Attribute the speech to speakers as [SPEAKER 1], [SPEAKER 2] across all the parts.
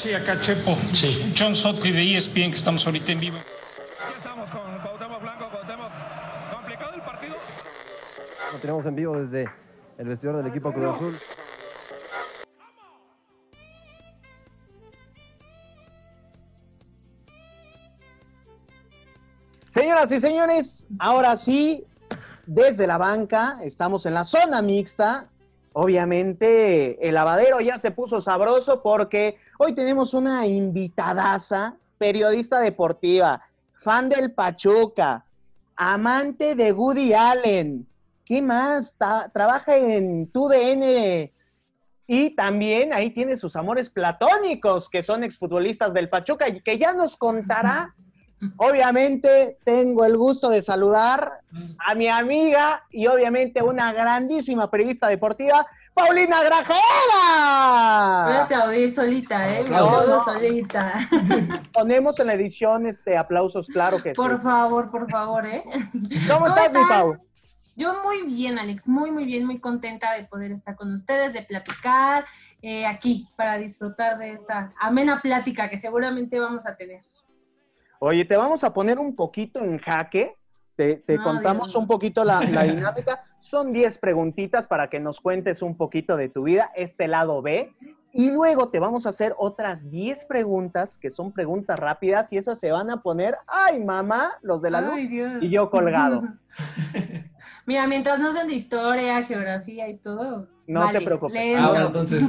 [SPEAKER 1] Sí, acá Chepo. Sí. John Sotcliffe de ESPN, que estamos ahorita en vivo.
[SPEAKER 2] Aquí estamos con Cuauhtémoc Blanco. Cuauhtémoc, complicado el partido.
[SPEAKER 3] Lo tenemos en vivo desde el vestidor del equipo Cruz Azul.
[SPEAKER 4] Señoras y señores, ahora sí, desde la banca, estamos en la zona mixta. Obviamente, el lavadero ya se puso sabroso porque hoy tenemos una invitadaza, periodista deportiva, fan del Pachuca, amante de Woody Allen. ¿Qué más? Trabaja en TUDN y también ahí tiene sus amores platónicos, que son exfutbolistas del Pachuca que ya nos contará. Obviamente tengo el gusto de saludar a mi amiga y obviamente una grandísima periodista deportiva, Paulina
[SPEAKER 5] Voy a
[SPEAKER 4] Grajera.
[SPEAKER 5] aplaudir solita, ¿eh? Me
[SPEAKER 4] No,
[SPEAKER 5] aplaudo
[SPEAKER 4] no.
[SPEAKER 5] solita.
[SPEAKER 4] Ponemos en la edición este aplausos, claro que sí.
[SPEAKER 5] Por favor, por favor, ¿eh?
[SPEAKER 4] ¿Cómo
[SPEAKER 5] ¿Cómo
[SPEAKER 4] estás, mi? Pau?
[SPEAKER 5] Yo muy bien, Alex, muy, muy bien, muy contenta de poder estar con ustedes, de platicar eh, aquí para disfrutar de esta amena plática que seguramente vamos a tener.
[SPEAKER 4] Oye, te vamos a poner un poquito en jaque. Te, te
[SPEAKER 5] No,
[SPEAKER 4] contamos un poquito la, la dinámica. Son 10 preguntitas para que nos cuentes un poquito de tu vida, este lado B. Y luego te vamos a hacer otras 10 preguntas, que son preguntas rápidas, y esas se van a poner, ay, mamá, los de la luz,
[SPEAKER 5] Dios.
[SPEAKER 4] y yo colgado.
[SPEAKER 5] Mira, mientras no sean de historia, geografía y todo.
[SPEAKER 4] No
[SPEAKER 5] vale,
[SPEAKER 4] te preocupes.
[SPEAKER 6] Ah, bueno, entonces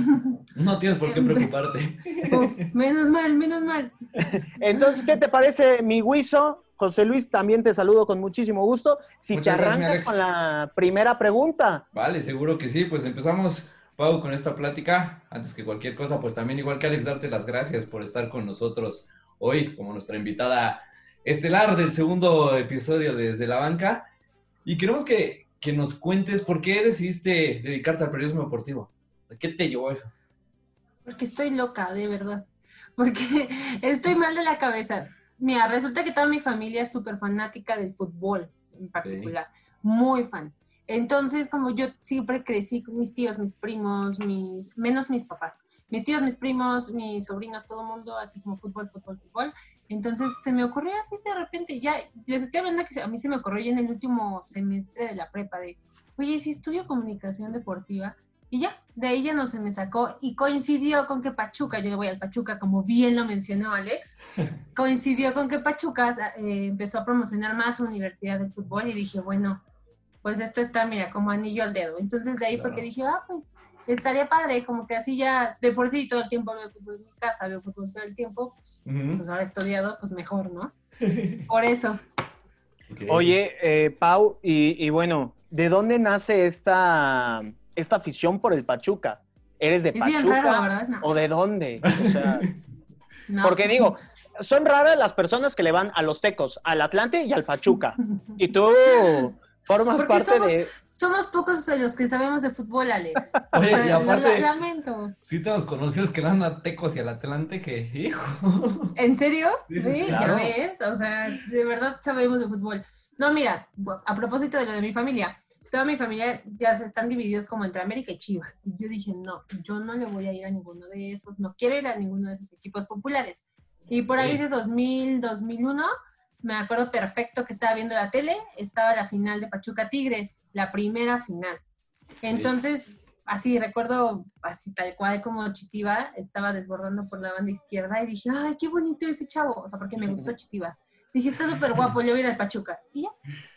[SPEAKER 6] no tienes por qué preocuparte.
[SPEAKER 5] Uf, menos mal, menos mal.
[SPEAKER 4] Entonces, ¿qué te parece, mi guiso? José Luis, también te saludo con muchísimo gusto. Si
[SPEAKER 6] Muchas
[SPEAKER 4] te arrancas con la primera pregunta.
[SPEAKER 6] Vale, seguro que sí. Pues empezamos, Pau, con esta plática. Antes que cualquier cosa, pues también igual que Alex, darte las gracias por estar con nosotros hoy como nuestra invitada estelar del segundo episodio de Desde la Banca. Y queremos que, que nos cuentes por qué decidiste dedicarte al periodismo deportivo. ¿Qué te llevó a eso?
[SPEAKER 5] Porque estoy loca, de verdad. Porque estoy mal de la cabeza. Mira, resulta que toda mi familia es súper fanática del fútbol en particular. Muy fan. Entonces, como yo siempre crecí con mis tíos, mis primos, mi- menos mis papás. Mis tíos, mis primos, mis sobrinos, todo el mundo, así como fútbol, fútbol, fútbol. Entonces se me ocurrió así de repente, ya les estoy hablando que a mí se me ocurrió ya en el último semestre de la prepa de, oye, si estudio comunicación deportiva, y ya, de ahí ya no se me sacó y coincidió con que Pachuca, yo le voy al Pachuca como bien lo mencionó Alex, coincidió con que Pachuca eh, empezó a promocionar más su universidad de fútbol y dije, bueno, pues esto está, mira, como anillo al dedo. Entonces de ahí fue
[SPEAKER 6] Claro.
[SPEAKER 5] que dije, ah, pues estaría padre, como que así ya, de por sí todo el tiempo veo fútbol en mi casa, veo fútbol todo el tiempo, pues, pues ahora estudiado, pues mejor, ¿no? Por eso.
[SPEAKER 4] Oye, eh, Pau, y, y bueno, ¿de dónde nace esta, esta afición por el Pachuca? ¿Eres de Pachuca
[SPEAKER 5] raro, ¿verdad? No.
[SPEAKER 4] o de dónde? O sea,
[SPEAKER 5] No.
[SPEAKER 4] porque digo, son raras las personas que le van a los Tecos, al Atlante y al Pachuca. Y tú formas
[SPEAKER 5] Porque
[SPEAKER 4] parte
[SPEAKER 5] somos-
[SPEAKER 4] de...
[SPEAKER 5] Somos pocos de los que sabemos de fútbol, Alex. O
[SPEAKER 6] Oye,
[SPEAKER 5] sea,
[SPEAKER 6] y
[SPEAKER 5] lo-
[SPEAKER 6] aparte-
[SPEAKER 5] lo lamento.
[SPEAKER 6] Sí tenemos conocidos que eran a Tecos y al Atlante que, hijo.
[SPEAKER 5] ¿En serio?
[SPEAKER 6] Sí,
[SPEAKER 5] Sí,
[SPEAKER 6] sí,
[SPEAKER 5] ya
[SPEAKER 6] claro.
[SPEAKER 5] ves. O sea, de verdad sabemos de fútbol. No, mira, a propósito de lo de mi familia, toda mi familia ya se están divididos como entre América y Chivas. Y yo dije, no, yo no le voy a ir a ninguno de esos, no quiero ir a ninguno de esos equipos populares. Y por ahí de 2000, 2001, me acuerdo perfecto que estaba viendo la tele, estaba la final de Pachuca Tigres, la primera final. Entonces, así recuerdo, así tal cual como Chitiba, estaba desbordando por la banda izquierda y dije, ay, qué bonito ese chavo, o sea, porque me gustó Chitiba. Dije, está súper guapo, le voy a ir al Pachuca. Y ya,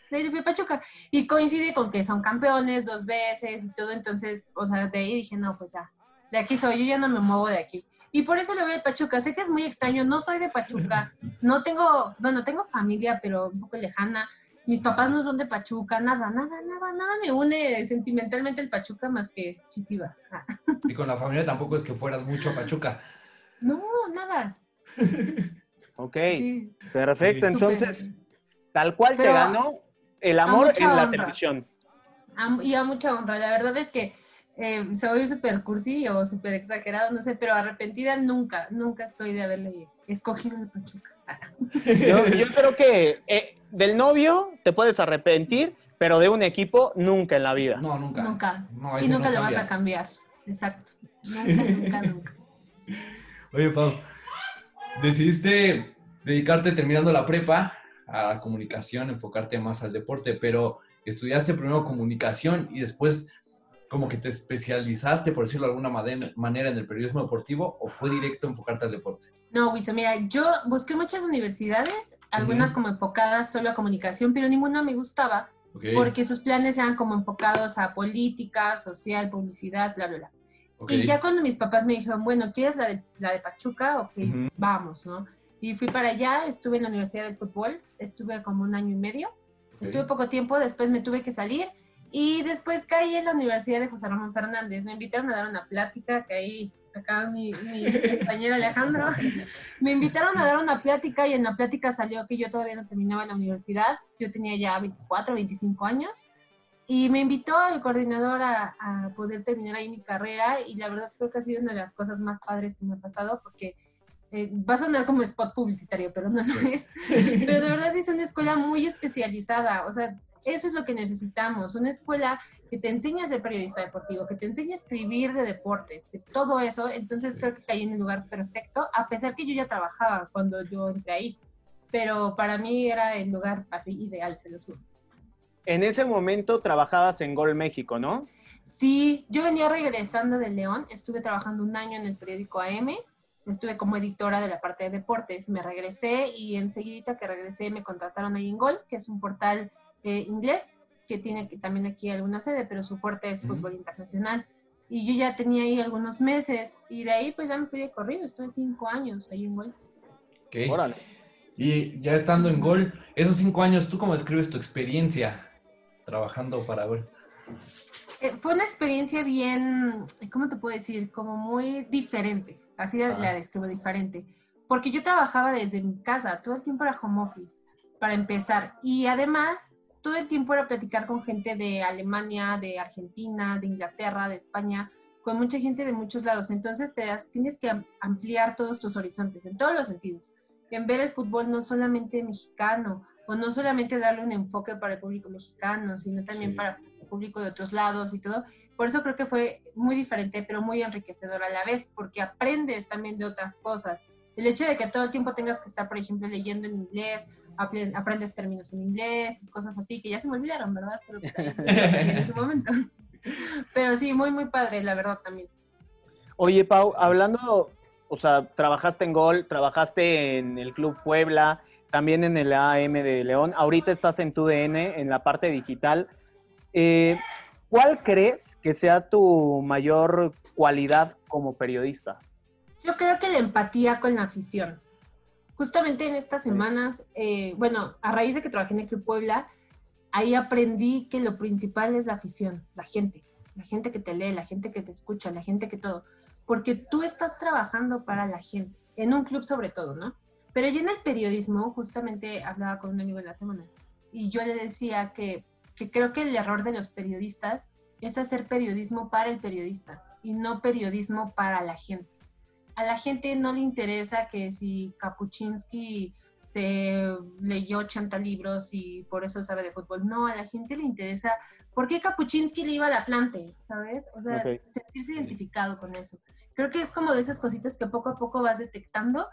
[SPEAKER 5] le fui al Pachuca. Y coincide con que son campeones dos veces y todo, entonces, o sea, de ahí dije, no, pues ya, de aquí soy, yo ya no me muevo de aquí. Y por eso le voy al Pachuca. Sé que es muy extraño, no soy de Pachuca, no tengo, bueno, tengo familia, pero un poco lejana. Mis papás no son de Pachuca, nada, nada, nada, nada me une sentimentalmente el Pachuca más que Chitiba. Ah,
[SPEAKER 6] Y con la familia tampoco es que fueras mucho a Pachuca.
[SPEAKER 5] No, nada.
[SPEAKER 4] Ok,
[SPEAKER 5] Sí.
[SPEAKER 4] perfecto.
[SPEAKER 6] Sí.
[SPEAKER 4] Entonces, tal cual te ganó el amor en la
[SPEAKER 5] honra.
[SPEAKER 4] televisión.
[SPEAKER 5] A- y a mucha honra. La verdad es que eh, soy súper cursi o súper exagerado, no sé, pero arrepentida nunca, nunca estoy de haberle escogido el Pachuca.
[SPEAKER 4] Yo, yo creo que eh, del novio te puedes arrepentir, pero de un equipo nunca en la vida.
[SPEAKER 6] No, nunca.
[SPEAKER 5] Nunca.
[SPEAKER 6] No,
[SPEAKER 5] y nunca
[SPEAKER 6] no
[SPEAKER 5] lo vas a cambiar. Exacto. Nunca, nunca, nunca.
[SPEAKER 6] Oye, Pau, decidiste dedicarte terminando la prepa a la comunicación, enfocarte más al deporte, pero estudiaste primero comunicación y después como que te especializaste, por decirlo de alguna manera, en el periodismo deportivo o fue directo enfocarte al deporte?
[SPEAKER 5] No, Wiso, mira, yo busqué muchas universidades, algunas
[SPEAKER 6] Ujú.
[SPEAKER 5] como enfocadas solo a comunicación, pero ninguna me gustaba
[SPEAKER 6] Ok,
[SPEAKER 5] porque sus planes eran como enfocados a política, social, publicidad, bla, bla, bla.
[SPEAKER 6] ok.
[SPEAKER 5] Y ya cuando mis papás me dijeron, bueno, ¿quieres la de, la de Pachuca? Ok,
[SPEAKER 6] Ujú.
[SPEAKER 5] vamos, ¿no? Y fui para allá, estuve en la Universidad del Fútbol, estuve como un año y medio, estuve poco tiempo, después me tuve que salir y después caí en la Universidad de José Ramón Fernández. Me invitaron a dar una plática, que ahí, acá mi, mi compañero Alejandro, me invitaron a dar una plática y en la plática salió que yo todavía no terminaba la universidad, yo tenía ya 24, 25 años. Y me invitó el coordinador a, a poder terminar ahí mi carrera y la verdad creo que ha sido una de las cosas más padres que me ha pasado porque eh, va a sonar como spot publicitario, pero no lo es. Pero de verdad es una escuela muy especializada, o sea, eso es lo que necesitamos, una escuela que te enseñe a ser periodista deportivo, que te enseñe a escribir de deportes, que todo eso, entonces
[SPEAKER 6] Sí.
[SPEAKER 5] creo que caí en el lugar perfecto, a pesar que yo ya trabajaba cuando yo entré ahí, pero para mí era el lugar así ideal, se los juro.
[SPEAKER 4] En ese momento trabajabas en Gol México, ¿no?
[SPEAKER 5] Sí, yo venía regresando de León, estuve trabajando un año en el periódico AM, estuve como editora de la parte de deportes, me regresé y enseguida que regresé me contrataron ahí en Gol, que es un portal eh, inglés que tiene también aquí alguna sede, pero su fuerte es
[SPEAKER 6] Ujú.
[SPEAKER 5] fútbol internacional. Y yo ya tenía ahí algunos meses y de ahí pues ya me fui de corrido, estuve cinco años ahí en Gol.
[SPEAKER 6] ok.
[SPEAKER 4] Órale.
[SPEAKER 6] Y ya estando en Gol, esos cinco años, ¿tú cómo describes tu experiencia trabajando para Gol?
[SPEAKER 5] Eh, fue una experiencia bien, ¿cómo te puedo decir? Como muy diferente. Así la,
[SPEAKER 6] Ah.
[SPEAKER 5] la describo diferente. Porque yo trabajaba desde mi casa, todo el tiempo era home office, para empezar. Y además, todo el tiempo era platicar con gente de Alemania, de Argentina, de Inglaterra, de España, con mucha gente de muchos lados. Entonces te das- tienes que am- ampliar todos tus horizontes, en todos los sentidos. En ver el fútbol no solamente mexicano, o no solamente darle un enfoque para el público mexicano, sino también
[SPEAKER 6] Sí.
[SPEAKER 5] para el público de otros lados y todo. Por eso creo que fue muy diferente, pero muy enriquecedor a la vez, porque aprendes también de otras cosas. El hecho de que todo el tiempo tengas que estar, por ejemplo, leyendo en inglés, aprendes términos en inglés y cosas así, que ya se me olvidaron, ¿verdad? Pero pues ahí en ese momento. Pero sí, muy, muy padre, la verdad también.
[SPEAKER 4] Oye, Pau, hablando, o sea, trabajaste en Gol, trabajaste en el Club Puebla, también en el AM de León, ahorita estás en tu DN, en la parte digital. Eh, ¿Cuál crees que sea tu mayor cualidad como periodista?
[SPEAKER 5] Yo creo que la empatía con la afición. Justamente en estas semanas, eh, bueno, a raíz de que trabajé en el Club Puebla, ahí aprendí que lo principal es la afición, la gente, la gente que te lee, la gente que te escucha, la gente que todo, porque tú estás trabajando para la gente, en un club sobre todo, ¿no? Pero yo en el periodismo, justamente hablaba con un amigo en la semana, y yo le decía que, que creo que el error de los periodistas es hacer periodismo para el periodista y no periodismo para la gente a la gente no le interesa que si Kapuczynski se leyó 80 libros y por eso sabe de fútbol. No, a la gente le interesa por qué Kapuczynski le iba al Atlante, ¿sabes? O sea, sentirse identificado con eso. Creo que es como de esas cositas que poco a poco vas detectando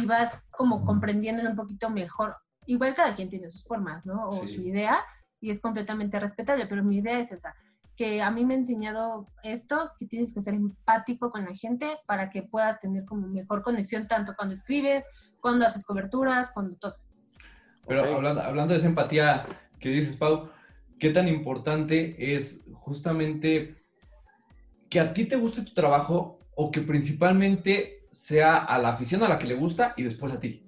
[SPEAKER 5] y vas como comprendiéndolo un poquito mejor. Igual cada quien tiene sus formas, ¿no? O
[SPEAKER 6] Sí.
[SPEAKER 5] su idea y es completamente respetable, pero mi idea es esa que a mí me ha enseñado esto, que tienes que ser empático con la gente para que puedas tener como mejor conexión tanto cuando escribes, cuando haces coberturas, cuando todo.
[SPEAKER 6] Pero hablando, hablando de esa empatía que dices, Pau, ¿qué tan importante es justamente que a ti te guste tu trabajo o que principalmente sea a la afición a la que le gusta y después a ti?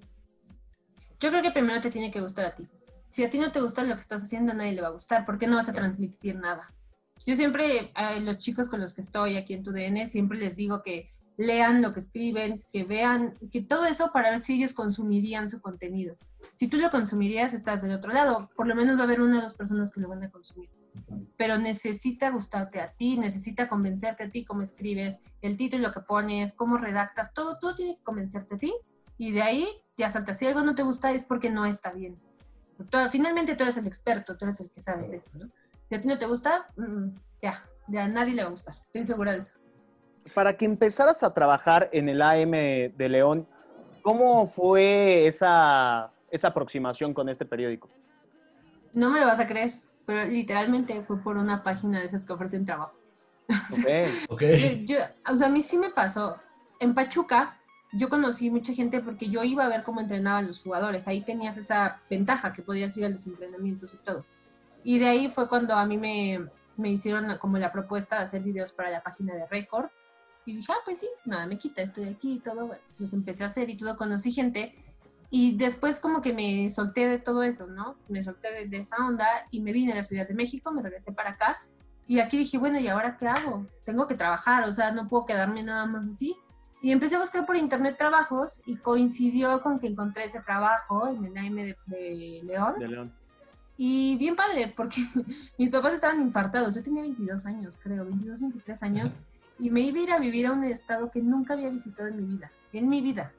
[SPEAKER 5] Yo creo que primero te tiene que gustar a ti. Si a ti no te gusta lo que estás haciendo, a nadie le va a gustar, porque no vas a transmitir nada. Yo siempre, a los chicos con los que estoy aquí en tu DN, siempre les digo que lean lo que escriben, que vean, que todo eso para ver si ellos consumirían su contenido. Si tú lo consumirías, estás del otro lado. Por lo menos va a haber una o dos personas que lo van a consumir. Pero necesita gustarte a ti, necesita convencerte a ti cómo escribes, el título que pones, cómo redactas, todo, todo tiene que convencerte a ti. Y de ahí ya salta. Si algo no te gusta es porque no está bien. Tú- finalmente tú eres el experto, tú eres el que sabes esto, ¿no? Si a ti no te gusta, mm, ya, ya a nadie le va a gustar. Estoy segura de eso.
[SPEAKER 4] para que empezaras a trabajar en el AM de León, ¿cómo fue esa, esa aproximación con este periódico?
[SPEAKER 5] No me lo vas a creer, pero literalmente fue por una página de esas que ofrecen trabajo.
[SPEAKER 6] Ok.
[SPEAKER 5] Yo- yo- o sea, a mí sí me pasó. En Pachuca, yo conocí mucha gente porque yo iba a ver cómo entrenaban los jugadores. Ahí tenías esa ventaja que podías ir a los entrenamientos y todo. Y de ahí fue cuando a mí me, me hicieron como la propuesta de hacer videos para la página de Record. Y dije, ah, pues sí, nada me quita, estoy aquí y todo. Bueno, los empecé a hacer y todo, conocí gente. Y después como que me solté de todo eso, ¿no? Me solté de, de esa onda y me vine a la Ciudad de México, me regresé para acá. Y aquí dije, bueno, ¿y ahora qué hago? Tengo que trabajar, o sea, no puedo quedarme nada más así. Y empecé a buscar por internet trabajos y coincidió con que encontré ese trabajo en el AM de, de León.
[SPEAKER 4] De León.
[SPEAKER 5] Y bien padre, porque mis papás estaban infartados. Yo tenía 22 años, creo, 22, 23 años. Y me iba a ir a vivir a un estado que nunca había visitado en mi vida, en mi vida.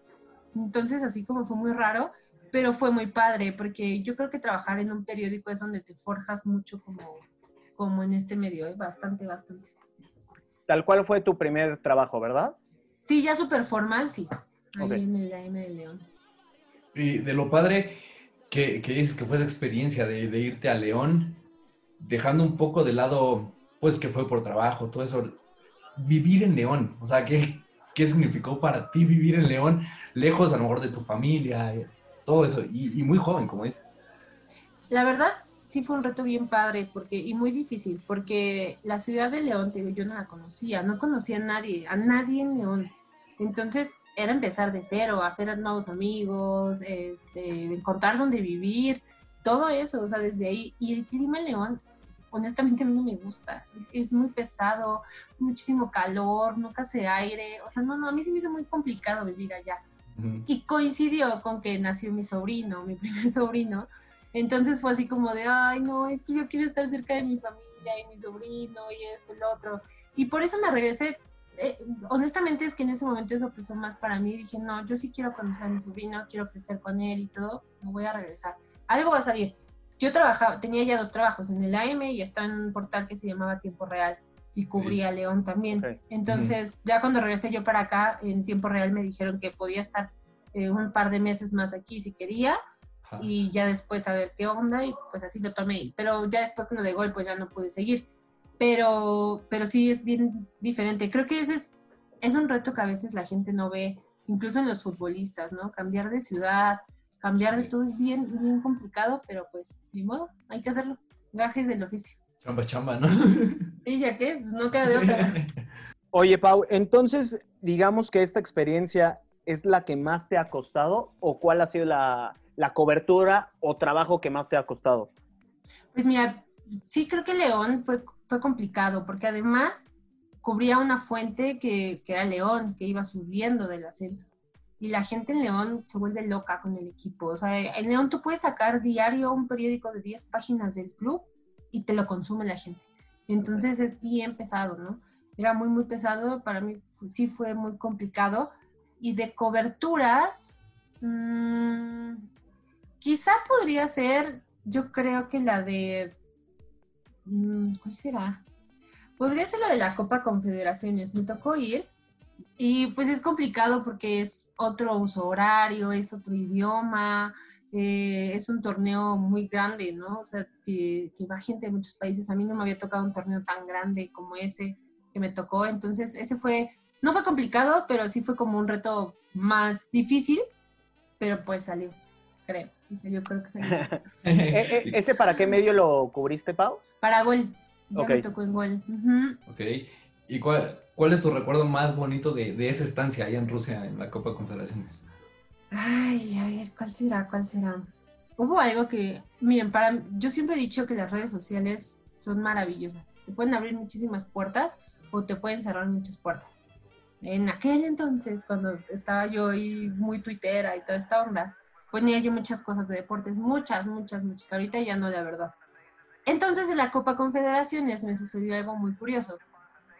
[SPEAKER 5] Entonces, así como fue muy raro, pero fue muy padre, porque yo creo que trabajar en un periódico es donde te forjas mucho como, como en este medio, ¿eh? bastante, bastante.
[SPEAKER 4] Tal cual fue tu primer trabajo, ¿verdad?
[SPEAKER 5] Sí, ya súper formal, sí. Ahí
[SPEAKER 4] Ok.
[SPEAKER 5] en el AM de León.
[SPEAKER 6] Y de lo padre que, dices que fue esa experiencia de, de irte a León, dejando un poco de lado, pues que fue por trabajo, todo eso, vivir en León, o sea, ¿qué, qué significó para ti vivir en León, lejos a lo mejor de tu familia, eh, todo eso, y, y muy joven, como dices?
[SPEAKER 5] La verdad, sí fue un reto bien padre porque, y muy difícil, porque la ciudad de León, te digo, yo no la conocía, no conocía a nadie, a nadie en León. Entonces era empezar de cero, hacer nuevos amigos, este, encontrar dónde vivir, todo eso, o sea, desde ahí. Y el clima en León, honestamente a mí no me gusta, es muy pesado, muchísimo calor, nunca hace aire, o sea, no, no, a mí se me hizo muy complicado vivir allá
[SPEAKER 6] Ujú.
[SPEAKER 5] y coincidió con que nació mi sobrino, mi primer sobrino. Entonces fue así como de, ay, no, es que yo quiero estar cerca de mi familia y mi sobrino y esto y lo otro. Y por eso me regresé. Eh, honestamente es que en ese momento eso pesó más para mí. Dije, no, yo sí quiero conocer a mi sobrino, quiero crecer con él y todo, me voy a regresar. Algo va a salir. Yo trabajaba, tenía ya dos trabajos en el AM y estaba en un portal que se llamaba Tiempo Real y cubría a León también. Entonces, ya cuando regresé yo para acá, en tiempo real me dijeron que podía estar eh, un par de meses más aquí si quería
[SPEAKER 6] Ajá.
[SPEAKER 5] y ya después a ver qué onda y pues así lo tomé. Pero ya después con lo de gol pues ya no pude seguir. Pero, pero sí es bien diferente. Creo que ese es, es un reto que a veces la gente no ve, incluso en los futbolistas, ¿no? Cambiar de ciudad, cambiar de todo es bien, bien complicado, pero pues ni modo, hay que hacerlo. Gajes del oficio.
[SPEAKER 6] Chamba, chamba, ¿no?
[SPEAKER 5] ¿Y ya qué? Pues no queda de otra.
[SPEAKER 4] Oye, Pau, entonces, digamos que esta experiencia es la que más te ha costado o cuál ha sido la, la cobertura o trabajo que más te ha costado?
[SPEAKER 5] Pues mira, sí creo que León fue, fue complicado, porque además cubría una fuente que, era León, que iba subiendo del ascenso. Y la gente en León se vuelve loca con el equipo. O sea, en León tú puedes sacar diario un periódico de 10 páginas del club y te lo consume la gente. Entonces es bien pesado, ¿no? Era muy, muy pesado. Para mí sí fue muy complicado. Y de coberturas, mm, quizá podría ser, yo creo que la de... mm, ¿Cuál será? Podría ser la de la Copa Confederaciones. Me tocó ir y pues es complicado porque es otro uso horario, es otro idioma, eh, es un torneo muy grande, ¿no? O sea, que, que va gente de muchos países. A mí no me había tocado un torneo tan grande como ese que me tocó. Entonces, ese fue, no fue complicado, pero sí fue como un reto más difícil, pero pues salió, creo. Y salió, creo que salió.
[SPEAKER 4] ¿E- e- ¿Ese para qué medio lo cubriste, Pau?
[SPEAKER 5] Para gol. Ya
[SPEAKER 4] Ok.
[SPEAKER 5] me tocó en gol. Ujú.
[SPEAKER 6] ok. ¿Y cuál, cuál es tu recuerdo más bonito de, de esa estancia allá en Rusia, en la Copa Confederaciones?
[SPEAKER 5] Ay, a ver, ¿cuál será? ¿Cuál será? Hubo algo que, miren, para yo siempre he dicho que las redes sociales son maravillosas. Te pueden abrir muchísimas puertas o te pueden cerrar muchas puertas. En aquel entonces, cuando estaba yo ahí muy tuitera y toda esta onda, ponía yo muchas cosas de deportes, muchas, muchas, muchas. Ahorita ya no, la verdad. Entonces, en la Copa Confederaciones me sucedió algo muy curioso,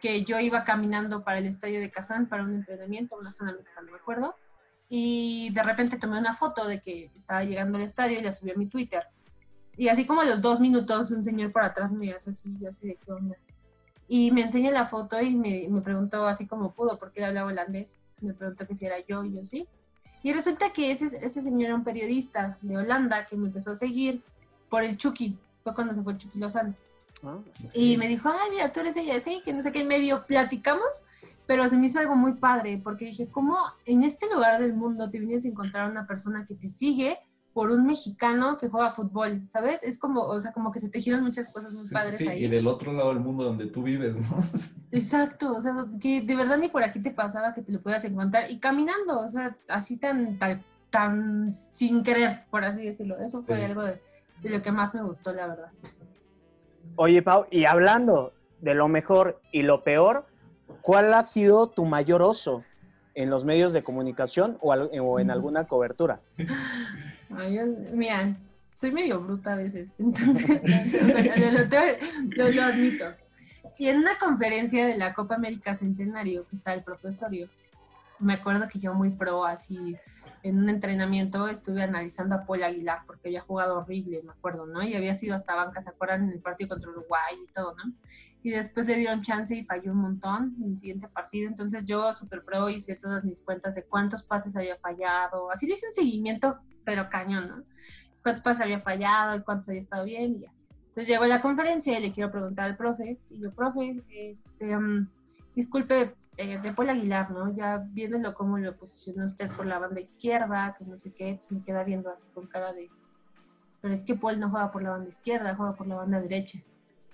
[SPEAKER 5] que yo iba caminando para el estadio de Kazán para un entrenamiento, una zona mixta, no me acuerdo, y de repente tomé una foto de que estaba llegando al estadio y la subí a mi Twitter. Y así como a los dos minutos un señor por atrás me hace así, yo así de qué onda. Y me enseña la foto y me, me preguntó así como pudo, porque él hablaba holandés. Me preguntó que si era yo y yo sí. Y resulta que ese, ese señor era un periodista de Holanda que me empezó a seguir por el Chucky. Fue cuando se fue el Chucky Lozano.
[SPEAKER 4] Ah,
[SPEAKER 5] Y me dijo, ay, mira, tú eres ella, sí, que no sé qué, medio platicamos, pero se me hizo algo muy padre, porque dije, ¿cómo en este lugar del mundo te vienes a encontrar una persona que te sigue por un mexicano que juega fútbol, ¿sabes? Es como, o sea, como que se tejieron muchas cosas muy
[SPEAKER 6] Sí,
[SPEAKER 5] padres
[SPEAKER 6] sí,
[SPEAKER 5] ahí.
[SPEAKER 6] y del otro lado del mundo donde tú vives, ¿no?
[SPEAKER 5] Exacto, o sea, que de verdad ni por aquí te pasaba que te lo puedas encontrar y caminando, o sea, así tan, tan, tan sin querer, por así decirlo. Eso fue
[SPEAKER 6] Sí.
[SPEAKER 5] algo de, de lo que más me gustó, la verdad.
[SPEAKER 4] Oye, Pau, y hablando de lo mejor y lo peor, ¿cuál ha sido tu mayor oso en los medios de comunicación o, al- o en alguna cobertura?
[SPEAKER 5] Ay, yo- mira, soy medio bruta a veces, entonces lo, lo- lo- lo admito. Y en una conferencia de la Copa América Centenario, que está el profesorio, me acuerdo que yo muy pro, así, en un entrenamiento estuve analizando a Paul Aguilar, porque había jugado horrible, me acuerdo, ¿no? Y había sido hasta banca, ¿se acuerdan? En el partido contra Uruguay y todo, ¿no? Y después le dieron chance y falló un montón en el siguiente partido. Entonces yo, super pro, hice todas mis cuentas de cuántos pases había fallado. Así le hice un seguimiento, pero cañón, ¿no? Cuántos pases había fallado cuántos había estado bien y ya. Entonces llego a la conferencia y le quiero preguntar al profe. Y yo, profe, este, mm, disculpe, eh, de Paul Aguilar, ¿no? Ya viéndolo cómo lo posicionó usted por la banda izquierda, que no sé qué, se me queda viendo así con cara de... Pero es que Paul no juega por la banda izquierda, juega por la banda derecha.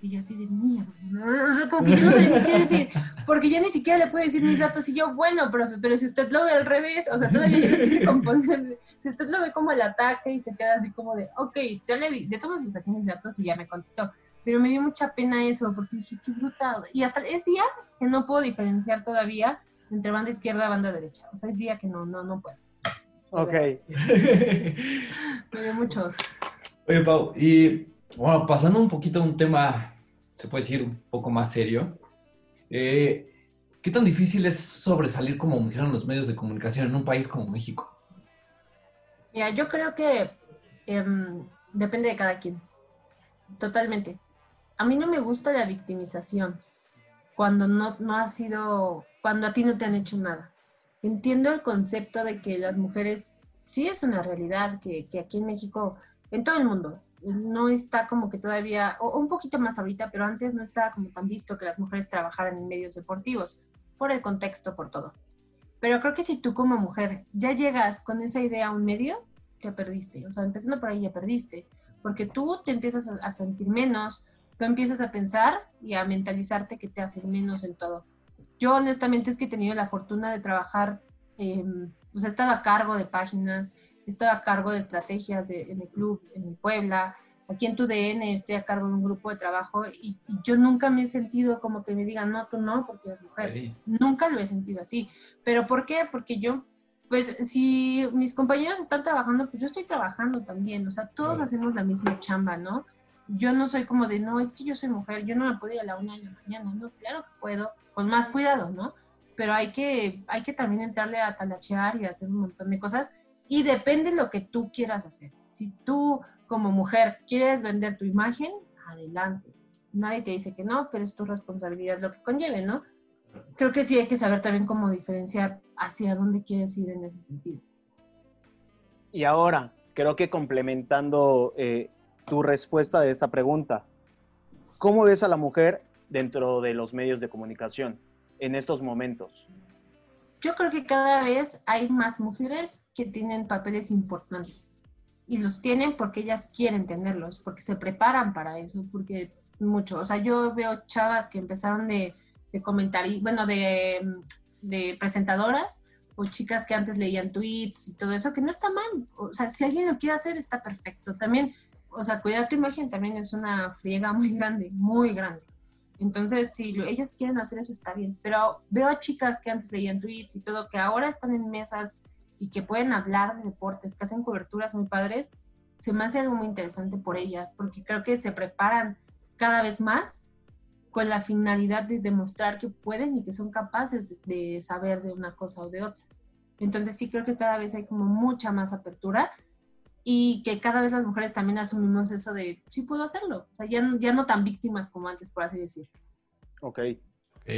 [SPEAKER 5] Y yo así de mierda, ¿no? O sea, como que yo no sé ni qué decir, porque ya ni siquiera le puedo decir mis datos y yo, bueno, profe, pero si usted lo ve al revés, o sea, todavía quise componer, si usted lo ve como el ataque y se queda así como de, ok, ya le vi, de todos le saqué mis datos y ya me contestó, pero me dio mucha pena eso, porque dije, qué brutal, y hasta es día que no puedo diferenciar todavía entre banda izquierda y banda derecha, o sea, es día que no, no, no puedo,
[SPEAKER 4] Ok.
[SPEAKER 5] me dio muchos.
[SPEAKER 6] Oye, Pau, y bueno, pasando un poquito a un tema, se puede decir, un poco más serio, eh, ¿qué tan difícil es sobresalir como mujer en los medios de comunicación en un país como México?
[SPEAKER 5] Mira, yo creo que em, depende de cada quien. Totalmente. A mí no me gusta la victimización cuando no, no ha sido, cuando a ti no te han hecho nada. Entiendo el concepto de que las mujeres, sí es una realidad que, que aquí en México, en todo el mundo, no está como que todavía, o un poquito más ahorita, pero antes no estaba como tan visto que las mujeres trabajaran en medios deportivos, por el contexto, por todo. Pero creo que si tú como mujer ya llegas con esa idea a un medio, ya perdiste. O sea, empezando por ahí ya perdiste. Porque tú te empiezas a, a sentir menos, tú empiezas a pensar y a mentalizarte que te hacen menos en todo. Yo honestamente es que he tenido la fortuna de trabajar, eh, pues he estado a cargo de páginas, estado a cargo de estrategias de- en el club, en Puebla, aquí en tu DN estoy a cargo de un grupo de trabajo y, y yo nunca me he sentido como que me digan, no, tú no, porque eres mujer.
[SPEAKER 6] Ahí.
[SPEAKER 5] Nunca lo he sentido así. ¿Pero por qué? Porque yo, pues si mis compañeros están trabajando, pues yo estoy trabajando también. O sea, todos
[SPEAKER 6] Claro.
[SPEAKER 5] hacemos la misma chamba, ¿no? Yo no soy como de, no, es que yo soy mujer, yo no me puedo ir a la una de la mañana, ¿no? Claro que puedo, con más cuidado, ¿no? Pero hay que, hay que también entrarle a talachear y hacer un montón de cosas. Y depende lo que tú quieras hacer. Si tú como mujer quieres vender tu imagen, adelante. Nadie te dice que no, pero es tu responsabilidad lo que conlleve, ¿no? Creo que sí hay que saber también cómo diferenciar hacia dónde quieres ir en ese sentido.
[SPEAKER 4] Y ahora, creo que complementando eh, tu respuesta de esta pregunta, ¿cómo ves a la mujer dentro de los medios de comunicación en estos momentos?
[SPEAKER 5] Yo creo que cada vez hay más mujeres que tienen papeles importantes. Y los tienen porque ellas quieren tenerlos, porque se preparan para eso, porque mucho. O sea, yo veo chavas que empezaron de, de comentar, bueno, de, de presentadoras o chicas que antes leían tweets y todo eso, que no está mal. O sea, si alguien lo quiere hacer, está perfecto. También, o sea, cuidar tu imagen también es una friega muy grande, muy grande. Entonces, si lo- quieren hacer eso, está bien. Pero veo a chicas que antes leían tweets y todo, que ahora están en mesas y que pueden hablar de deportes, que hacen coberturas muy padres. Se me hace algo muy interesante por ellas, porque creo que se preparan cada vez más con la finalidad de demostrar que pueden y que son capaces de saber de una cosa o de otra. Entonces sí creo que cada vez hay como mucha más apertura y que cada vez las mujeres también asumimos eso de sí puedo hacerlo, o sea, ya, no- ya no tan víctimas como antes, por así decir.
[SPEAKER 4] Ok.
[SPEAKER 6] Ok.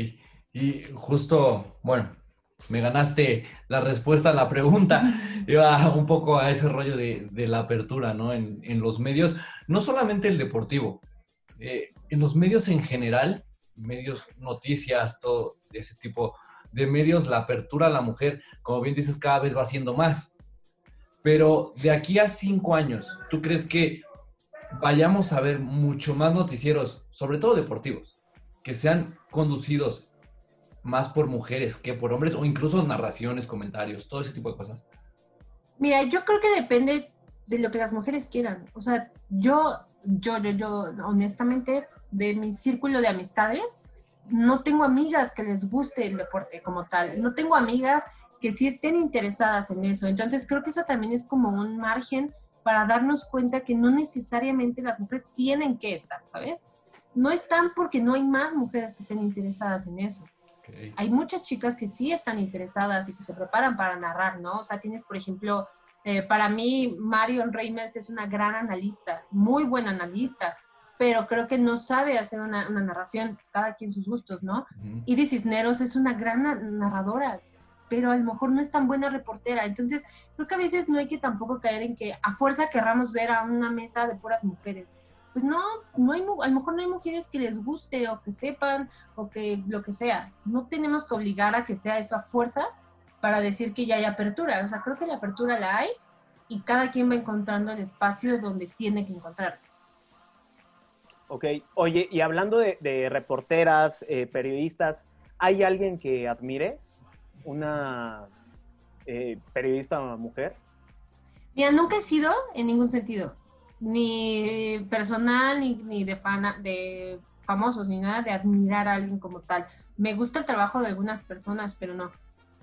[SPEAKER 6] Y justo, bueno, me ganaste la respuesta a la pregunta. Iba un poco a ese rollo de, de la apertura, ¿no? En, en, los medios, no solamente el deportivo, eh, en los medios en general, medios, noticias, todo ese tipo de medios, la apertura a la mujer, como bien dices, cada vez va siendo más. Pero de aquí a cinco años, ¿tú crees que vayamos a ver mucho más noticieros, sobre todo deportivos, que sean conducidos más por mujeres que por hombres o incluso narraciones, comentarios, todo ese tipo de cosas?
[SPEAKER 5] Mira, yo creo que depende de lo que las mujeres quieran. O sea, yo, yo, yo, yo, honestamente, de mi círculo de amistades, no tengo amigas que les guste el deporte como tal. No tengo amigas que sí estén interesadas en eso. Entonces, creo que eso también es como un margen para darnos cuenta que no necesariamente las mujeres tienen que estar, ¿sabes? No están porque no hay más mujeres que estén interesadas en eso. Okay. Hay muchas chicas que sí están interesadas y que se preparan para narrar, ¿no? O sea, tienes, por ejemplo, eh, para mí, Marion Reimers es una gran analista, muy buena analista, pero creo que no sabe hacer una, una narración, cada quien sus gustos, ¿no? Uh -huh. Iris Cisneros es una gran narradora, pero a lo mejor no es tan buena reportera. Entonces, creo que a veces no hay que tampoco caer en que a fuerza querramos ver a una mesa de puras mujeres. Pues no, no hay, a lo mejor no hay mujeres que les guste o que sepan o que lo que sea. No tenemos que obligar a que sea eso a fuerza para decir que ya hay apertura. O sea, creo que la apertura la hay y cada quien va encontrando el espacio donde tiene que encontrar.
[SPEAKER 4] Ok, oye, y hablando de, de reporteras, eh, periodistas, ¿hay alguien que admires? ¿Una eh, periodista mujer?
[SPEAKER 5] Mira, nunca he sido en ningún sentido, ni personal, ni, ni de, fana, de famosos, ni nada de admirar a alguien como tal. Me gusta el trabajo de algunas personas, pero no.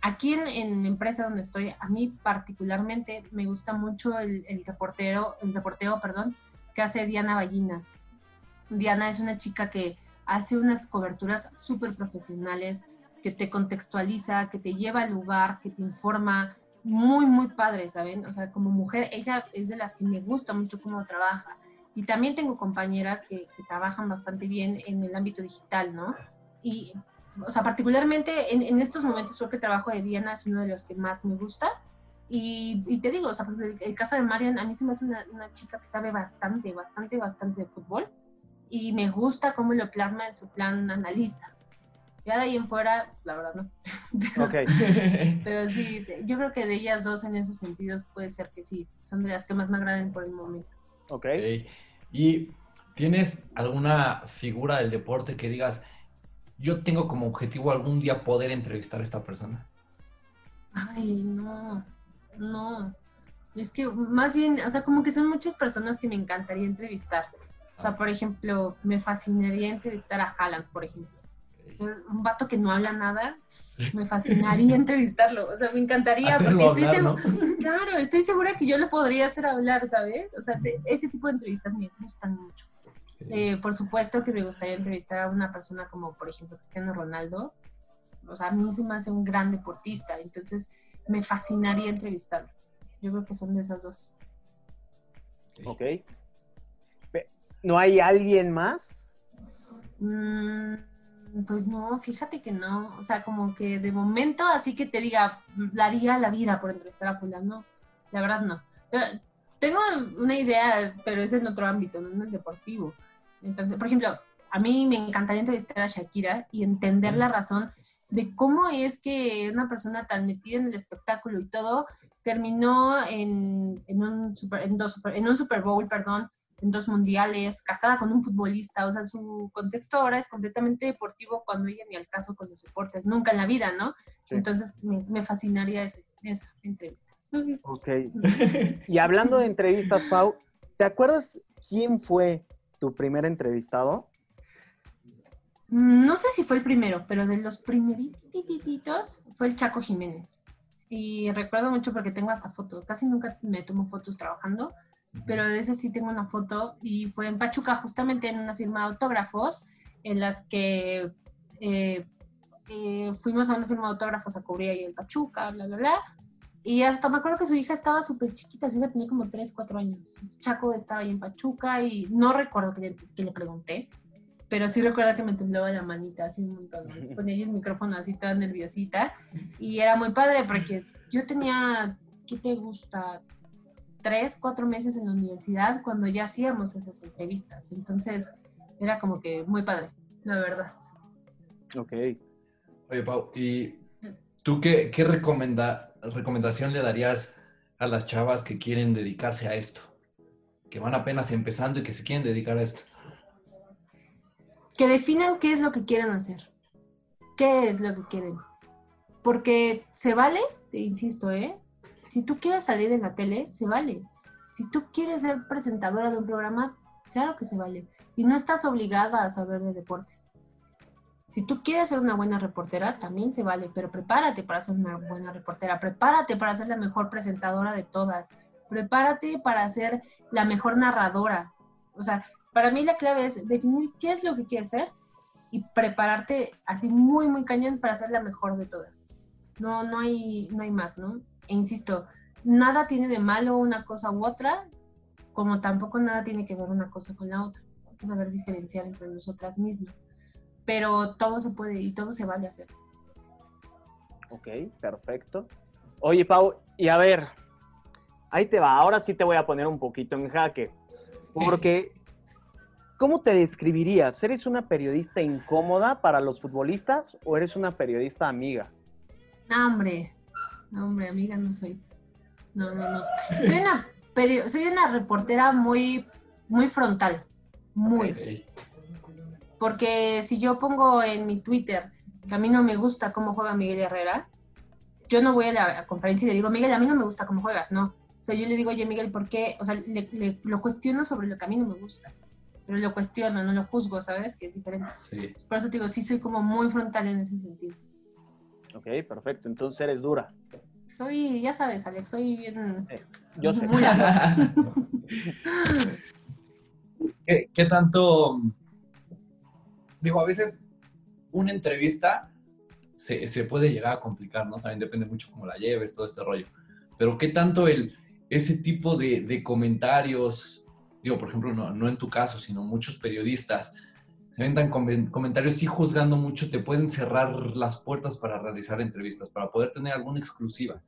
[SPEAKER 5] Aquí en, en la empresa donde estoy, a mí particularmente me gusta mucho el, el reportero, el reporteo, perdón, que hace Diana Ballinas. Diana es una chica que hace unas coberturas súper profesionales, que te contextualiza, que te lleva al lugar, que te informa, muy, muy padre, ¿saben? O sea, como mujer, ella es de las que me gusta mucho cómo trabaja. Y también tengo compañeras que, que trabajan bastante bien en el ámbito digital, ¿no? Y, o sea, particularmente en, en, estos momentos creo que el trabajo de Diana es uno de los que más me gusta. Y, y te digo, o sea, el, el, caso de Marian, a mí se me hace una, una chica que sabe bastante, bastante, bastante de fútbol y me gusta cómo lo plasma en su plan analista. Ya de ahí en fuera, la verdad no. pero,
[SPEAKER 4] okay.
[SPEAKER 5] pero sí, yo creo que de ellas dos en esos sentidos puede ser que sí, son de las que más me agradan por el momento.
[SPEAKER 4] Ok.
[SPEAKER 6] okay. ¿Y tienes alguna figura del deporte que digas, yo tengo como objetivo algún día poder entrevistar a esta persona?
[SPEAKER 5] Ay, no, no. Es que más bien, o sea, como que son muchas personas que me encantaría entrevistar. O sea, por ejemplo, me fascinaría entrevistar a Haaland, por ejemplo. Un vato que no habla nada, me fascinaría entrevistarlo. O sea, me encantaría,
[SPEAKER 6] Hacerlo
[SPEAKER 5] porque estoy
[SPEAKER 6] hablar,
[SPEAKER 5] segura, ¿no? claro, estoy segura que yo le podría hacer hablar, ¿sabes? O sea, ese tipo de entrevistas me gustan mucho. Eh, por supuesto que me gustaría entrevistar a una persona como, por ejemplo, Cristiano Ronaldo. O sea, a mí se me hace un gran deportista, entonces me fascinaría entrevistarlo. Yo creo que son de esas dos.
[SPEAKER 4] Ok. ¿No hay alguien más?
[SPEAKER 5] Mm, pues no, fíjate que no. O sea, como que de momento, así que te diga, daría la vida por entrevistar a fulano. La verdad no. Tengo una idea, pero es en otro ámbito, no en el deportivo. Entonces, por ejemplo, a mí me encantaría entrevistar a Shakira y entender la razón de cómo es que una persona tan metida en el espectáculo y todo terminó en, un, super, en, dos, en un Super Bowl, perdón, en dos mundiales, casada con un futbolista, o sea, su contexto ahora es completamente deportivo cuando ella ni al caso con los deportes, nunca en la vida, ¿no? Sí. Entonces me, me fascinaría ese, esa entrevista.
[SPEAKER 4] Ok. Y hablando de entrevistas, Pau, ¿te acuerdas quién fue tu primer entrevistado?
[SPEAKER 5] No sé si fue el primero, pero de los primeritos fue el Chaco Jiménez. Y recuerdo mucho porque tengo hasta foto. Casi nunca me tomo fotos trabajando, pero de ese sí tengo una foto y fue en Pachuca, justamente en una firma de autógrafos, en las que eh, eh, fuimos a una firma de autógrafos a cubrir ahí el Pachuca, bla, bla, bla. Y hasta me acuerdo que su hija estaba súper chiquita, su hija tenía como 3, 4 años. Chaco estaba ahí en Pachuca y no recuerdo que le, que le pregunté, pero sí recuerdo que me temblaba la manita así un montón. ¿no? Ponía yo el micrófono así toda nerviosita y era muy padre porque yo tenía, ¿qué te gusta? Tres, cuatro meses en la universidad cuando ya hacíamos esas entrevistas. Entonces era como que muy padre, la verdad.
[SPEAKER 3] Ok.
[SPEAKER 6] Oye, Pau, ¿y tú qué, qué recomenda- recomendación le darías a las chavas que quieren dedicarse a esto? Que van apenas empezando y que se quieren dedicar a esto.
[SPEAKER 5] que definan qué es lo que quieren hacer. ¿Qué es lo que quieren? Porque se vale, te insisto, ¿eh? Si tú quieres salir en la tele, se vale. Si tú quieres ser presentadora de un programa, claro que se vale. Y no estás obligada a saber de deportes. Si tú quieres ser una buena reportera, también se vale, pero prepárate para ser una buena reportera, prepárate para ser la mejor presentadora de todas, prepárate para ser la mejor narradora. O sea, para mí la clave es definir qué es lo que quieres ser y prepararte así muy, muy cañón para ser la mejor de todas. No, no, hay, no hay más, ¿no? E insisto, nada tiene de malo una cosa u otra, como tampoco nada tiene que ver una cosa con la otra. Hay que saber diferenciar entre nosotras mismas. Pero todo se puede y todo se vale hacer.
[SPEAKER 4] Ok, perfecto. Oye, Pau, y a ver, ahí te va. Ahora sí te voy a poner un poquito en jaque. Porque, ¿cómo te describirías? ¿Eres una periodista incómoda para los futbolistas o eres una periodista amiga?
[SPEAKER 5] No, hombre, no, hombre, amiga no soy. No, no, no. Soy una, peri- soy una reportera muy, muy frontal. Muy.
[SPEAKER 6] Ok.
[SPEAKER 5] Porque si yo pongo en mi Twitter que a mí no me gusta cómo juega Miguel Herrera, yo no voy a la a conferencia y le digo, Miguel, a mí no me gusta cómo juegas, no. O sea, yo le digo, oye, Miguel, ¿por qué? O sea, le- le- lo cuestiono sobre lo que a mí no me gusta. Pero lo cuestiono, no lo juzgo, ¿sabes? Que es diferente.
[SPEAKER 6] Sí.
[SPEAKER 5] Por eso te digo, sí soy como muy frontal en ese sentido.
[SPEAKER 4] Ok, perfecto. Entonces eres dura.
[SPEAKER 5] Soy, ya sabes, Alex, soy bien...
[SPEAKER 4] Yo sé.
[SPEAKER 5] Muy.
[SPEAKER 6] ¿Qué, qué tanto? Digo, a veces una entrevista se, se puede llegar a complicar, ¿no? También depende mucho cómo la lleves, todo este rollo. Pero ¿qué tanto el, ese tipo de, de comentarios, digo, por ejemplo, no, no en tu caso, sino muchos periodistas, se vendan comen- comentarios sí juzgando mucho, te pueden cerrar las puertas para realizar entrevistas, para poder tener alguna exclusiva?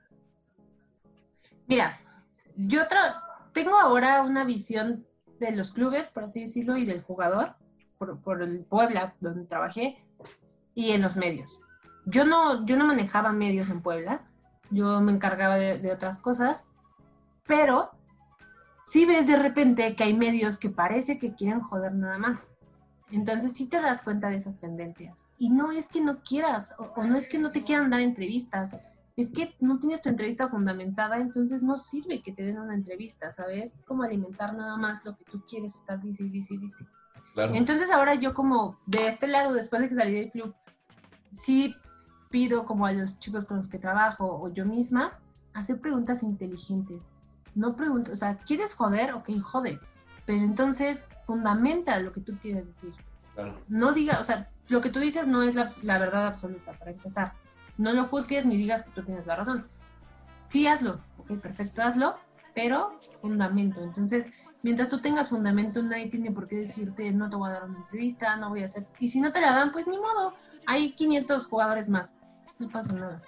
[SPEAKER 5] Mira, yo tengo ahora una visión de los clubes, por así decirlo, y del jugador, por, por el Puebla, donde trabajé, y en los medios. Yo no, yo no manejaba medios en Puebla, yo me encargaba de, de otras cosas, pero sí ves de repente que hay medios que parece que quieren joder nada más. Entonces sí te das cuenta de esas tendencias. Y no es que no quieras, o, o no es que no te quieran dar entrevistas, es que no tienes tu entrevista fundamentada, entonces no sirve que te den una entrevista, ¿sabes? Es como alimentar nada más lo que tú quieres estar dice, dice, dice.
[SPEAKER 6] Claro.
[SPEAKER 5] Entonces ahora yo como de este lado, después de que salí del club, sí pido como a los chicos con los que trabajo o yo misma, hacer preguntas inteligentes. No preguntas, o sea, ¿quieres joder? Ok, jode. Pero entonces fundamenta lo que tú quieres decir.
[SPEAKER 6] claro.
[SPEAKER 5] No diga, o sea, lo que tú dices no es la, la verdad absoluta, para empezar. No lo juzgues ni digas que tú tienes la razón. Sí, hazlo. Ok, perfecto, hazlo, pero fundamento. Entonces, mientras tú tengas fundamento, nadie tiene por qué decirte, no te voy a dar una entrevista, no voy a hacer... Y si no te la dan, pues ni modo. Hay 500 jugadores más. No pasa nada.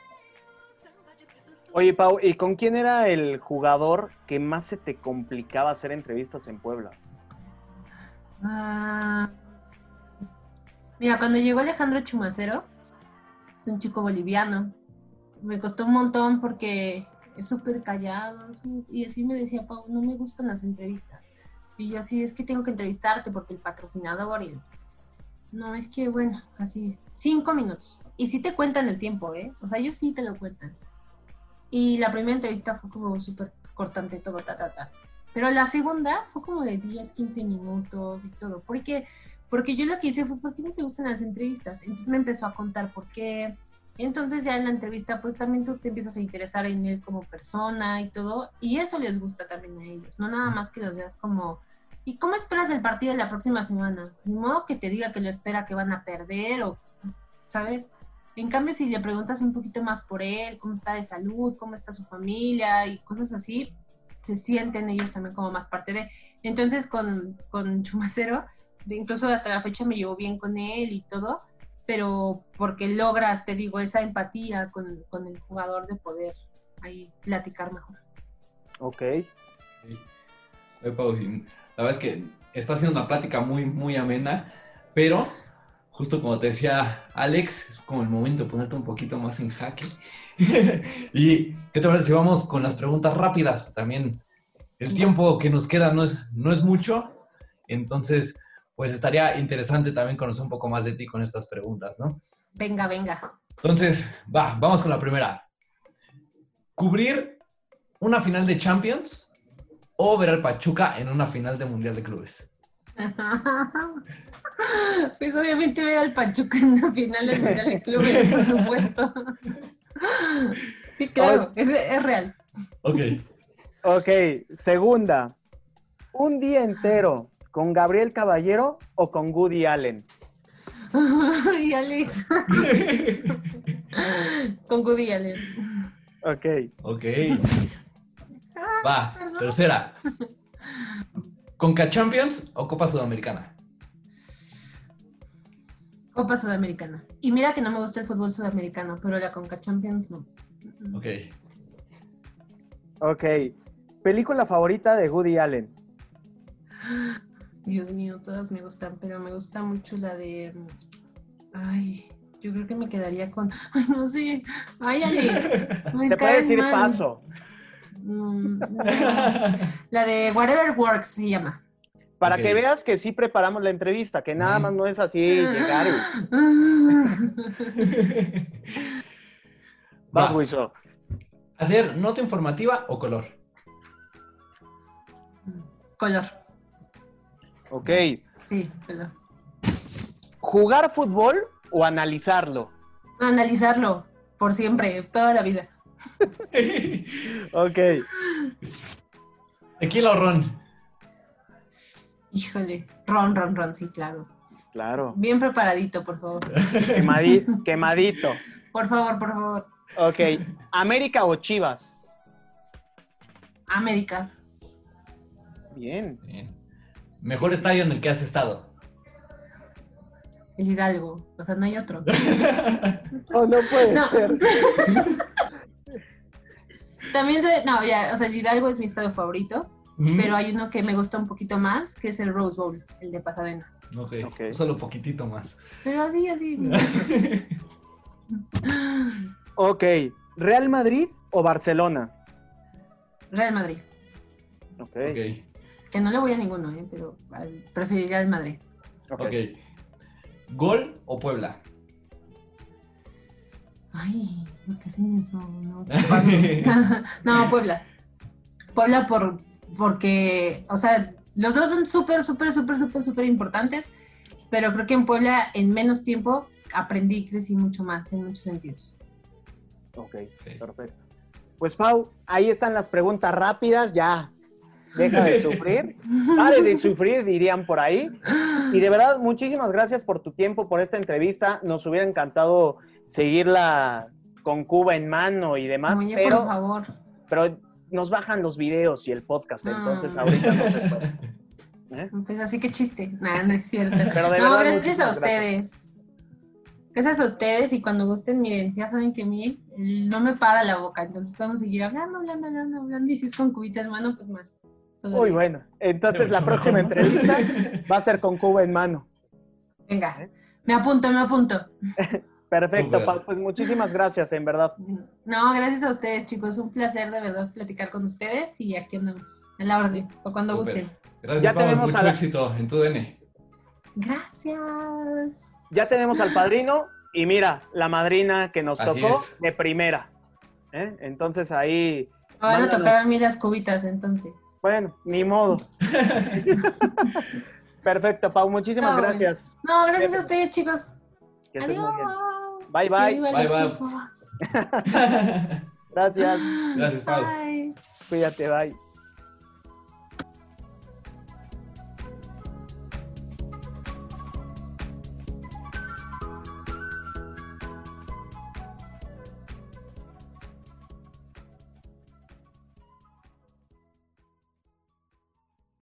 [SPEAKER 4] Oye, Pau, ¿y con quién era el jugador que más se te complicaba hacer entrevistas en Puebla?
[SPEAKER 5] Ah, mira, cuando llegó Alejandro Chumacero, es un chico boliviano, me costó un montón porque es súper callado y así me decía, Pau, no me gustan las entrevistas. Y yo así, es que tengo que entrevistarte porque el patrocinador y No, es que bueno, así, cinco minutos. Y sí te cuentan el tiempo, ¿eh? O sea, ellos sí te lo cuentan. Y la primera entrevista fue como súper cortante, todo, ta, ta, ta. Pero la segunda fue como de 10, 15 minutos y todo. Porque, porque yo lo que hice fue, ¿por qué no te gustan las entrevistas? Entonces me empezó a contar por qué. Entonces ya en la entrevista, pues también tú te empiezas a interesar en él como persona y todo. Y eso les gusta también a ellos. No nada más que los veas como, ¿y cómo esperas el partido de la próxima semana? Ni modo que te diga que lo espera que van a perder o, ¿sabes? En cambio, si le preguntas un poquito más por él, cómo está de salud, cómo está su familia y cosas así, se sienten ellos también como más parte de. Entonces, con, con Chumacero, incluso hasta la fecha me llevo bien con él y todo, pero porque logras, te digo, esa empatía con, con el jugador de poder ahí platicar mejor.
[SPEAKER 4] Ok.
[SPEAKER 6] La verdad es que está siendo una plática muy, muy amena, pero justo como te decía Alex, es como el momento de ponerte un poquito más en jaque. y ¿qué te parece si vamos con las preguntas rápidas? También el tiempo que nos queda no es, no es mucho, entonces pues estaría interesante también conocer un poco más de ti con estas preguntas, ¿no?
[SPEAKER 5] Venga, venga.
[SPEAKER 6] Entonces, va, vamos con la primera. ¿Cubrir una final de Champions o ver al Pachuca en una final de Mundial de Clubes?
[SPEAKER 5] Pues obviamente ver al Pachuca en la final del Mundial de Clubes, por supuesto. Sí, claro, es, es real.
[SPEAKER 6] Ok.
[SPEAKER 4] Ok, segunda. Un día entero con Gabriel Caballero o con Woody Allen.
[SPEAKER 5] Y Alex. Con Goody Allen.
[SPEAKER 4] Ok.
[SPEAKER 6] Ok. Va, tercera. ¿Conca Champions o Copa Sudamericana?
[SPEAKER 5] Copa Sudamericana. Y mira que no me gusta el fútbol sudamericano, pero la Conca Champions no.
[SPEAKER 6] Ok.
[SPEAKER 4] Ok. Película favorita de Woody Allen.
[SPEAKER 5] Dios mío, todas me gustan, pero me gusta mucho la de. Ay, yo creo que me quedaría con. Ay, no sé. Ay, Alex. Me
[SPEAKER 4] Te puede decir
[SPEAKER 5] mal.
[SPEAKER 4] paso.
[SPEAKER 5] Mm. La de Whatever Works se llama.
[SPEAKER 4] Para que veas que sí preparamos la entrevista, que nada más no es así llegar y vas,
[SPEAKER 6] Va.
[SPEAKER 4] Wiso.
[SPEAKER 6] ¿Hacer nota informativa o color?
[SPEAKER 5] Color.
[SPEAKER 4] Ok.
[SPEAKER 5] Sí, color.
[SPEAKER 4] ¿Jugar fútbol o analizarlo?
[SPEAKER 5] Analizarlo por siempre, toda la vida.
[SPEAKER 4] Ok.
[SPEAKER 6] ¿Tequila o ron?
[SPEAKER 5] Híjole. Ron, ron, ron, sí, claro.
[SPEAKER 4] Claro.
[SPEAKER 5] Bien preparadito, por favor.
[SPEAKER 4] Quemadi- quemadito.
[SPEAKER 5] Por favor, por favor.
[SPEAKER 4] Ok. ¿América o Chivas?
[SPEAKER 5] América.
[SPEAKER 4] Bien.
[SPEAKER 6] Bien. ¿Mejor estadio en el que has estado?
[SPEAKER 5] El Hidalgo. O sea, no hay otro.
[SPEAKER 4] Oh, no puede
[SPEAKER 5] No.
[SPEAKER 4] ser.
[SPEAKER 5] También se, no, ya, o sea, el Hidalgo es mi estado favorito,
[SPEAKER 6] Mm.
[SPEAKER 5] pero hay uno que me gusta un poquito más, que es el Rose Bowl, el de Pasadena.
[SPEAKER 6] Ok,
[SPEAKER 4] Ok.
[SPEAKER 6] solo poquitito más.
[SPEAKER 5] Pero así, así.
[SPEAKER 4] Ok. ¿Real Madrid o Barcelona?
[SPEAKER 5] Real Madrid.
[SPEAKER 4] Ok.
[SPEAKER 6] Ok,
[SPEAKER 5] Que no le voy a ninguno, ¿eh? pero preferiría el Madrid.
[SPEAKER 4] ok.
[SPEAKER 6] ok. ¿Gol o Puebla?
[SPEAKER 5] Ay, ¿por qué hacen eso? No, no, Puebla. Puebla por, porque, o sea, los dos son súper, súper, súper, súper, súper importantes, pero creo que en Puebla en menos tiempo aprendí y crecí mucho más en muchos sentidos.
[SPEAKER 4] Ok,
[SPEAKER 6] Ok.
[SPEAKER 4] perfecto. Pues Pau, ahí están las preguntas rápidas, ya. Deja de sufrir. Pare de sufrir, dirían por ahí. Y de verdad, muchísimas gracias por tu tiempo, por esta entrevista. Nos hubiera encantado seguirla con Cuba en mano y demás,
[SPEAKER 5] Oye, por
[SPEAKER 4] pero,
[SPEAKER 5] favor.
[SPEAKER 4] pero nos bajan los videos y el podcast, entonces
[SPEAKER 5] Ah.
[SPEAKER 4] ahorita no se puede. ¿Eh?
[SPEAKER 5] Pues así que chiste. Nada, no es cierto.
[SPEAKER 4] Pero de
[SPEAKER 5] no,
[SPEAKER 4] verdad,
[SPEAKER 5] gracias a ustedes. Gracias a ustedes y cuando gusten, miren, ya saben que a mí no me para la boca, entonces podemos seguir hablando, hablando, hablando, hablando y si es con cubita hermano, pues mal.
[SPEAKER 4] Muy bueno. Entonces la próxima
[SPEAKER 6] mejor.
[SPEAKER 4] entrevista va a ser con Cuba en mano.
[SPEAKER 5] Venga, me apunto, me apunto.
[SPEAKER 4] Perfecto. Pau. Pues muchísimas gracias, en verdad.
[SPEAKER 5] No, gracias a ustedes, chicos. Un placer de verdad platicar con ustedes y aquí andamos, en la orden, o cuando gusten.
[SPEAKER 6] Gracias,
[SPEAKER 4] Ya
[SPEAKER 6] Pau.
[SPEAKER 4] tenemos
[SPEAKER 6] Mucho
[SPEAKER 4] la-
[SPEAKER 6] éxito en tu DN.
[SPEAKER 5] Gracias.
[SPEAKER 4] Ya tenemos al padrino y mira, la madrina que nos
[SPEAKER 6] Así
[SPEAKER 4] tocó
[SPEAKER 6] es.
[SPEAKER 4] de primera. ¿Eh? Entonces ahí,
[SPEAKER 5] Me van a
[SPEAKER 4] Mándanos.
[SPEAKER 5] tocar a mí las cubitas, entonces.
[SPEAKER 4] bueno, ni modo. Perfecto, Pau, muchísimas
[SPEAKER 5] No, bueno.
[SPEAKER 4] gracias.
[SPEAKER 5] No, gracias a ustedes, chicos. Adiós.
[SPEAKER 4] Bien. Bye,
[SPEAKER 5] Sí,
[SPEAKER 4] bye.
[SPEAKER 6] Bye, bye.
[SPEAKER 4] Gracias.
[SPEAKER 6] Gracias, Pau.
[SPEAKER 5] Bye.
[SPEAKER 4] Cuídate, bye.